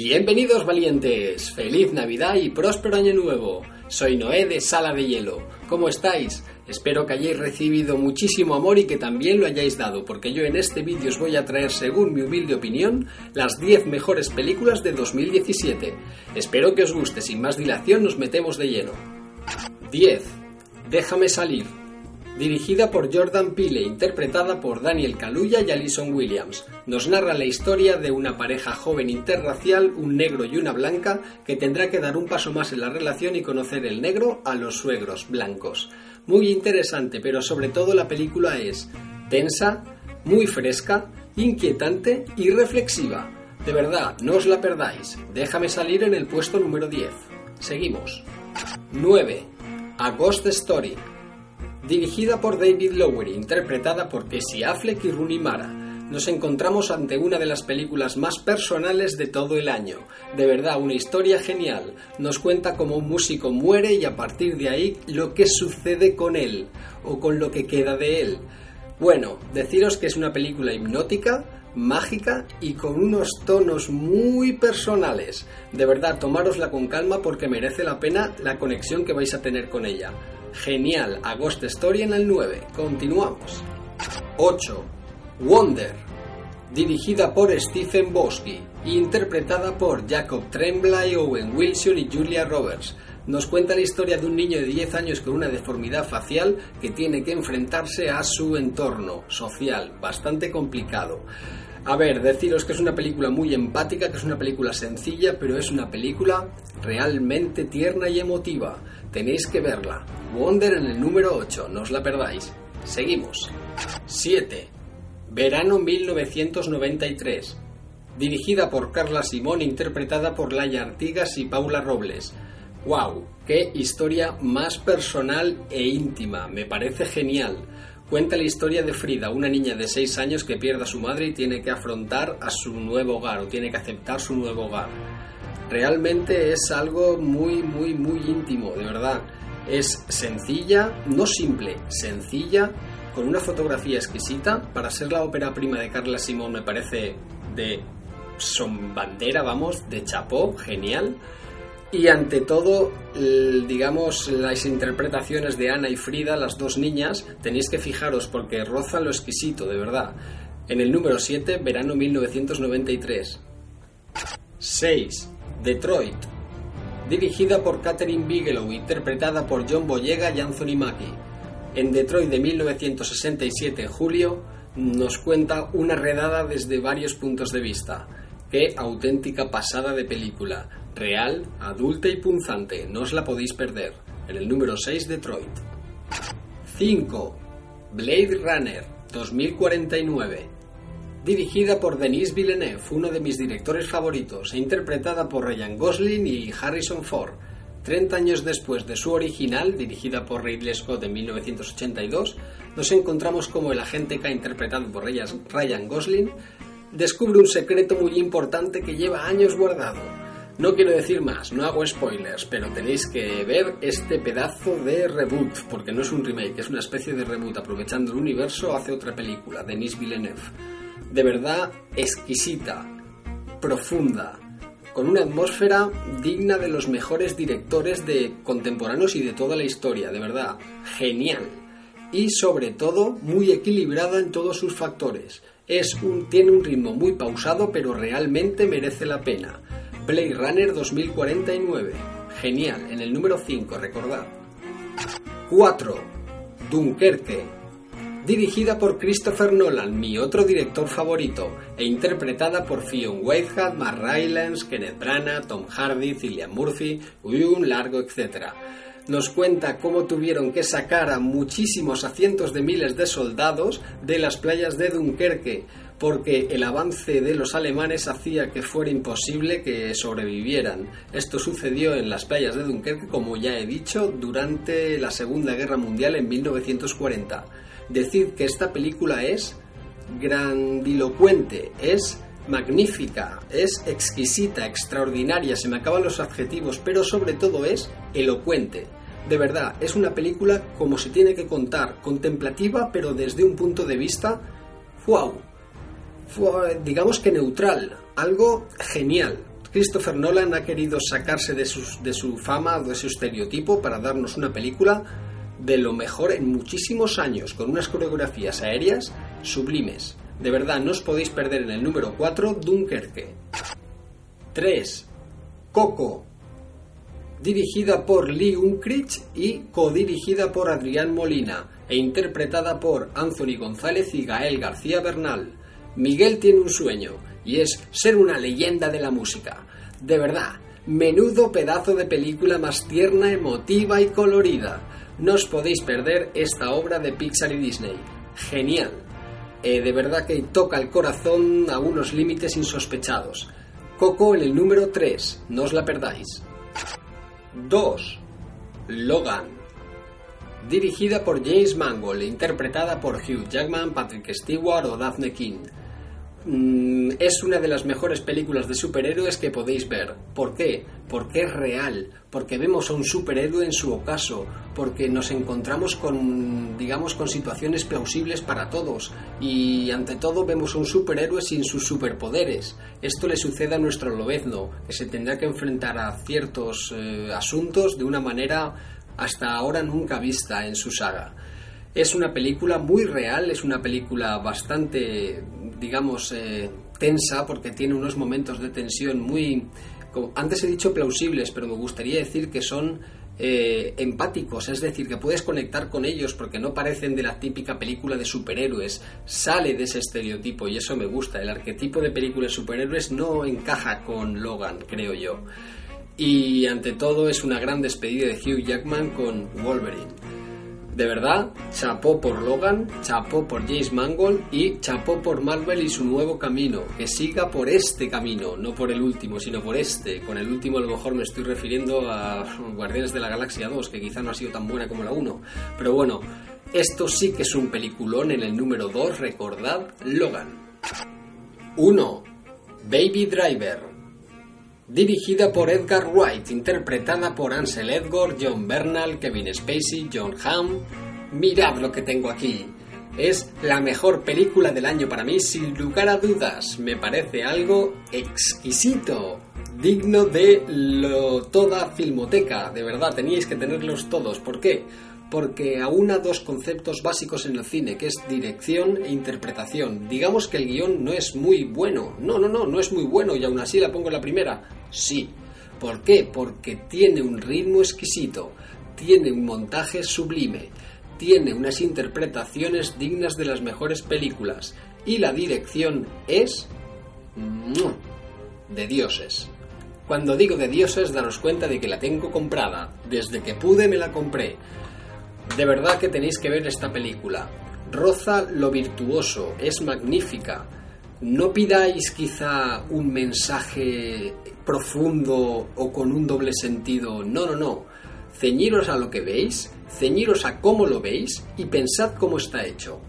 Bienvenidos valientes, feliz Navidad y próspero año nuevo. Soy Noé de Sala de Hielo. ¿Cómo estáis? Espero que hayáis recibido muchísimo amor y que también lo hayáis dado, porque yo en este vídeo os voy a traer, según mi humilde opinión, las 10 mejores películas de 2017. Espero que os guste, sin más dilación nos metemos de lleno. 10. Déjame salir. Dirigida por Jordan Peele, interpretada por Daniel Kaluuya y Alison Williams, nos narra la historia de una pareja joven interracial, un negro y una blanca, que tendrá que dar un paso más en la relación y conocer el negro a los suegros blancos. Muy interesante, pero sobre todo la película es tensa, muy fresca, inquietante y reflexiva. De verdad, no os la perdáis. Déjame salir en el puesto número 10. Seguimos. 9. A Ghost Story. Dirigida por David Lowery, interpretada por Casey Affleck y Rooney Mara, nos encontramos ante una de las películas más personales de todo el año. De verdad, una historia genial. Nos cuenta cómo un músico muere y a partir de ahí lo que sucede con él, o con lo que queda de él. Bueno, deciros que es una película hipnótica, mágica y con unos tonos muy personales. De verdad, tomárosla con calma porque merece la pena la conexión que vais a tener con ella. Genial, a Story en el 9. Continuamos. 8. Wonder. Dirigida por Stephen Bosky interpretada por Jacob Tremblay, Owen Wilson y Julia Roberts. Nos cuenta la historia de un niño de 10 años con una deformidad facial que tiene que enfrentarse a su entorno social, bastante complicado. A ver, deciros que es una película muy empática, que es una película sencilla, pero es una película realmente tierna y emotiva. Tenéis que verla. Wonder en el número 8, no os la perdáis. Seguimos. 7. Verano 1993. Dirigida por Carla Simón, interpretada por Laia Artigas y Paula Robles. ¡Wow! ¡Qué historia más personal e íntima! Me parece genial. Cuenta la historia de Frida, una niña de 6 años que pierde a su madre y tiene que afrontar a su nuevo hogar o tiene que aceptar su nuevo hogar. Realmente es algo muy, muy, muy íntimo, de verdad. Es sencilla, no simple, sencilla, con una fotografía exquisita. Para ser la ópera prima de Carla Simón me parece de son bandera, vamos, de chapó, genial. Y ante todo, digamos, las interpretaciones de Ana y Frida, las dos niñas, tenéis que fijaros porque rozan lo exquisito, de verdad. En el número 7, verano 1993. 6. Detroit. Dirigida por Catherine Bigelow, interpretada por John Boyega y Anthony Mackie. En Detroit de 1967, en julio, nos cuenta una redada desde varios puntos de vista. Qué auténtica pasada de película. Real, adulta y punzante. No os la podéis perder. En el número 6, Detroit. 5. Blade Runner 2049. Dirigida por Denis Villeneuve, uno de mis directores favoritos, e interpretada por Ryan Gosling y Harrison Ford. 30 años después de su original, dirigida por Ridley Scott en 1982, nos encontramos como el agente K, interpretado por Ryan Gosling, descubre un secreto muy importante que lleva años guardado. No quiero decir más, no hago spoilers, pero tenéis que ver este pedazo de reboot, porque no es un remake, es una especie de reboot, aprovechando el universo hace otra película, Denis Villeneuve. De verdad exquisita, profunda, con una atmósfera digna de los mejores directores de contemporáneos y de toda la historia, de verdad, genial. Y sobre todo muy equilibrada en todos sus factores. Es un, tiene un ritmo muy pausado, pero realmente merece la pena. Blade Runner 2049. Genial, en el número 5, recordad. 4. Dunkerque. Dirigida por Christopher Nolan, mi otro director favorito, e interpretada por Fionn Whitehead, Mark Rylance, Kenneth Branagh, Tom Hardy, Cillian Murphy, y un largo etcétera nos cuenta cómo tuvieron que sacar a muchísimos, a cientos de miles de soldados de las playas de Dunkerque, porque el avance de los alemanes hacía que fuera imposible que sobrevivieran. Esto sucedió en las playas de Dunkerque, como ya he dicho, durante la Segunda Guerra Mundial en 1940. Decid que esta película es grandilocuente, es magnífica, es exquisita, extraordinaria, se me acaban los adjetivos, pero sobre todo es elocuente. De verdad, es una película como se tiene que contar, contemplativa, pero desde un punto de vista, wow, digamos que neutral, algo genial. Christopher Nolan ha querido sacarse de, de su fama, de su estereotipo, para darnos una película de lo mejor en muchísimos años, con unas coreografías aéreas sublimes. De verdad, no os podéis perder en el número 4, Dunkerque. 3. Coco. Dirigida por Lee Unkrich y codirigida por Adrián Molina e interpretada por Anthony González y Gael García Bernal. Miguel tiene un sueño y es ser una leyenda de la música. De verdad, menudo pedazo de película más tierna, emotiva y colorida. No os podéis perder esta obra de Pixar y Disney. Genial. Eh, de verdad que toca el corazón a unos límites insospechados. Coco en el número 3, no os la perdáis. 2. Logan. Dirigida por James Mangold, interpretada por Hugh Jackman, Patrick Stewart o Daphne King. Mm, es una de las mejores películas de superhéroes que podéis ver. ¿Por qué? Porque es real, porque vemos a un superhéroe en su ocaso, porque nos encontramos con, digamos, con situaciones plausibles para todos y ante todo vemos a un superhéroe sin sus superpoderes. Esto le sucede a nuestro lobezno, que se tendrá que enfrentar a ciertos eh, asuntos de una manera hasta ahora nunca vista en su saga. Es una película muy real, es una película bastante, digamos, eh, tensa porque tiene unos momentos de tensión muy, antes he dicho plausibles, pero me gustaría decir que son eh, empáticos, es decir, que puedes conectar con ellos porque no parecen de la típica película de superhéroes, sale de ese estereotipo y eso me gusta. El arquetipo de película de superhéroes no encaja con Logan, creo yo. Y ante todo es una gran despedida de Hugh Jackman con Wolverine. De verdad, chapó por Logan, chapó por James Mangold y chapó por Marvel y su nuevo camino. Que siga por este camino, no por el último, sino por este. Con el último a lo mejor me estoy refiriendo a Guardianes de la Galaxia 2, que quizá no ha sido tan buena como la 1. Pero bueno, esto sí que es un peliculón en el número 2, recordad, Logan. 1. Baby Driver dirigida por Edgar Wright, interpretada por Ansel Edgar, John Bernal, Kevin Spacey, John Hamm. Mirad lo que tengo aquí. Es la mejor película del año para mí, sin lugar a dudas. Me parece algo exquisito, digno de lo, toda filmoteca. De verdad, teníais que tenerlos todos. ¿Por qué? Porque aúna dos conceptos básicos en el cine, que es dirección e interpretación. Digamos que el guion no es muy bueno. No, no, no, no es muy bueno y aún así la pongo en la primera. Sí. ¿Por qué? Porque tiene un ritmo exquisito, tiene un montaje sublime, tiene unas interpretaciones dignas de las mejores películas y la dirección es... de dioses. Cuando digo de dioses, daros cuenta de que la tengo comprada. Desde que pude me la compré. De verdad que tenéis que ver esta película. Roza lo virtuoso, es magnífica. No pidáis quizá un mensaje profundo o con un doble sentido. No, no, no. Ceñiros a lo que veis, ceñiros a cómo lo veis y pensad cómo está hecho.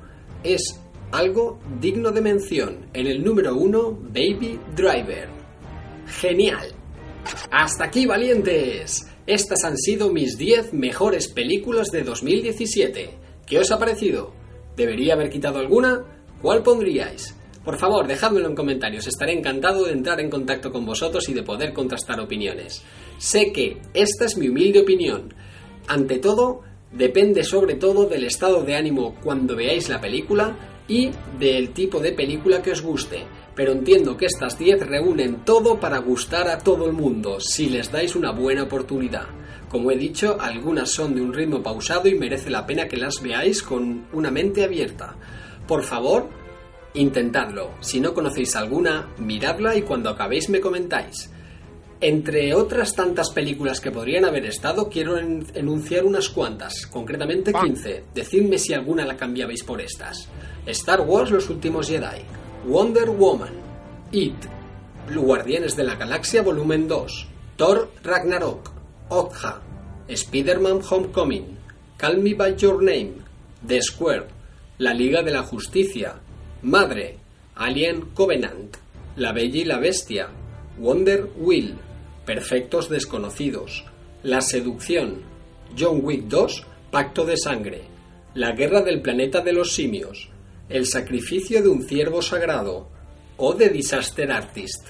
Es algo digno de mención. En el número uno, Baby Driver. Genial. Hasta aquí, valientes. Estas han sido mis 10 mejores películas de 2017. ¿Qué os ha parecido? ¿Debería haber quitado alguna? ¿Cuál pondríais? Por favor, dejádmelo en comentarios, estaré encantado de entrar en contacto con vosotros y de poder contrastar opiniones. Sé que esta es mi humilde opinión. Ante todo, depende sobre todo del estado de ánimo cuando veáis la película y del tipo de película que os guste pero entiendo que estas 10 reúnen todo para gustar a todo el mundo, si les dais una buena oportunidad. Como he dicho, algunas son de un ritmo pausado y merece la pena que las veáis con una mente abierta. Por favor, intentadlo. Si no conocéis alguna, miradla y cuando acabéis me comentáis. Entre otras tantas películas que podrían haber estado, quiero enunciar unas cuantas, concretamente 15. Decidme si alguna la cambiabais por estas. Star Wars Los Últimos Jedi, Wonder Woman, It, Guardianes de la Galaxia Volumen 2, Thor Ragnarok, Okja, Spider-Man Homecoming, Call Me By Your Name, The Square, La Liga de la Justicia, Madre, Alien Covenant, La Bella y la Bestia, Wonder Wheel, Perfectos Desconocidos, La Seducción, John Wick 2, Pacto de Sangre, La Guerra del Planeta de los Simios, El Sacrificio de un Ciervo Sagrado o The Disaster Artist.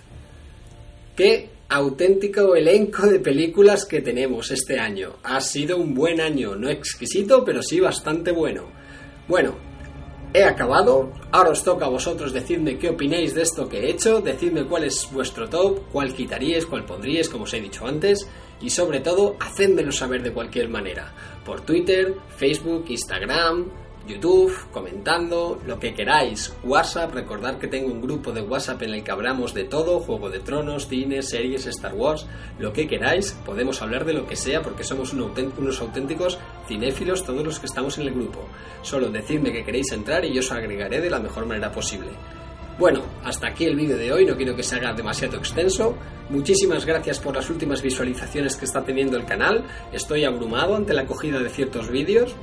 ¡Qué auténtico elenco de películas que tenemos este año! Ha sido un buen año, no exquisito, pero sí bastante bueno. Bueno, he acabado. Ahora os toca a vosotros decirme qué opináis de esto que he hecho, decidme cuál es vuestro top, cuál quitaríais, cuál pondríais, como os he dicho antes, y sobre todo, hacédmelo saber de cualquier manera. Por Twitter, Facebook, Instagram, YouTube, comentando, lo que queráis. WhatsApp, recordad que tengo un grupo de WhatsApp en el que hablamos de todo, Juego de Tronos, cine, series, Star Wars, lo que queráis. Podemos hablar de lo que sea porque somos unos auténticos cinéfilos todos los que estamos en el grupo. Solo decidme que queréis entrar y yo os agregaré de la mejor manera posible. Bueno, hasta aquí el vídeo de hoy, no quiero que se haga demasiado extenso. Muchísimas gracias por las últimas visualizaciones que está teniendo el canal. Estoy abrumado ante la acogida de ciertos vídeos.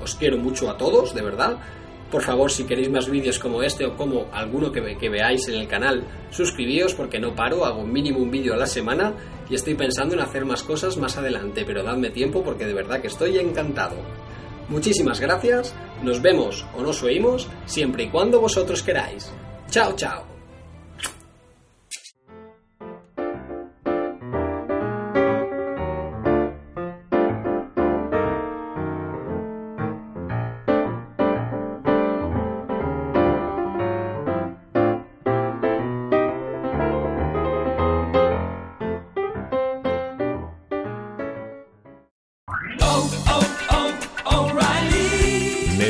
Os quiero mucho a todos, de verdad. Por favor, si queréis más vídeos como este o como alguno que, veáis en el canal, suscribíos porque no paro, hago mínimo un vídeo a la semana y estoy pensando en hacer más cosas más adelante, pero dadme tiempo porque de verdad que estoy encantado. Muchísimas gracias, nos vemos o nos oímos siempre y cuando vosotros queráis. Chao, chao.